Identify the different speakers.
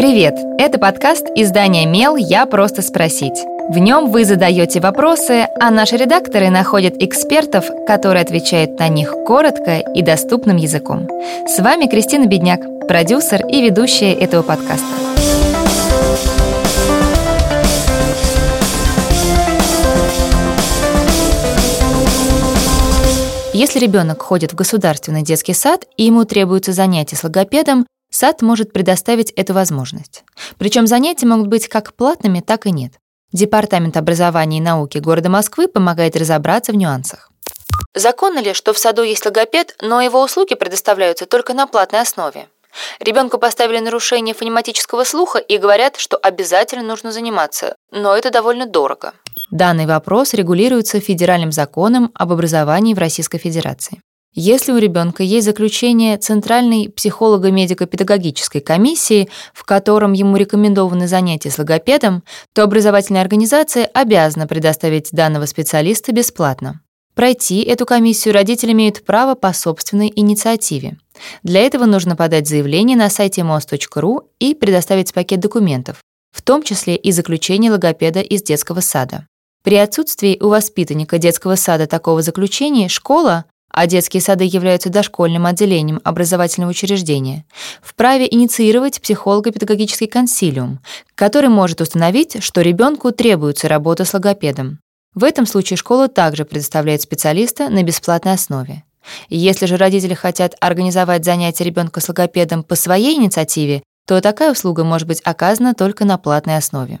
Speaker 1: Привет! Это подкаст издания «Мел. Я просто спросить». В нем вы задаете вопросы, а наши редакторы находят экспертов, которые отвечают на них коротко и доступным языком. С вами Кристина Бедняк, продюсер и ведущая этого подкаста. Если ребенок ходит в государственный детский сад и ему требуется занятие с логопедом, Сад может предоставить эту возможность. Причем занятия могут быть как платными, так и нет. Департамент образования и науки города Москвы помогает разобраться в нюансах. Законно ли, что в саду есть логопед, но его услуги предоставляются только на платной основе? Ребенку поставили нарушение фонематического слуха и говорят, что обязательно нужно заниматься, но это довольно дорого. Данный вопрос регулируется федеральным законом об образовании в Российской Федерации. Если у ребенка есть заключение Центральной психолого-медико-педагогической комиссии, в котором ему рекомендованы занятия с логопедом, то образовательная организация обязана предоставить данного специалиста бесплатно. Пройти эту комиссию родители имеют право по собственной инициативе. Для этого нужно подать заявление на сайте mos.ru и предоставить пакет документов, в том числе и заключение логопеда из детского сада. При отсутствии у воспитанника детского сада такого заключения школа а детские сады являются дошкольным отделением образовательного учреждения, вправе инициировать психолого-педагогический консилиум, который может установить, что ребенку требуется работа с логопедом. В этом случае школа также предоставляет специалиста на бесплатной основе. Если же родители хотят организовать занятия ребенка с логопедом по своей инициативе, то такая услуга может быть оказана только на платной основе.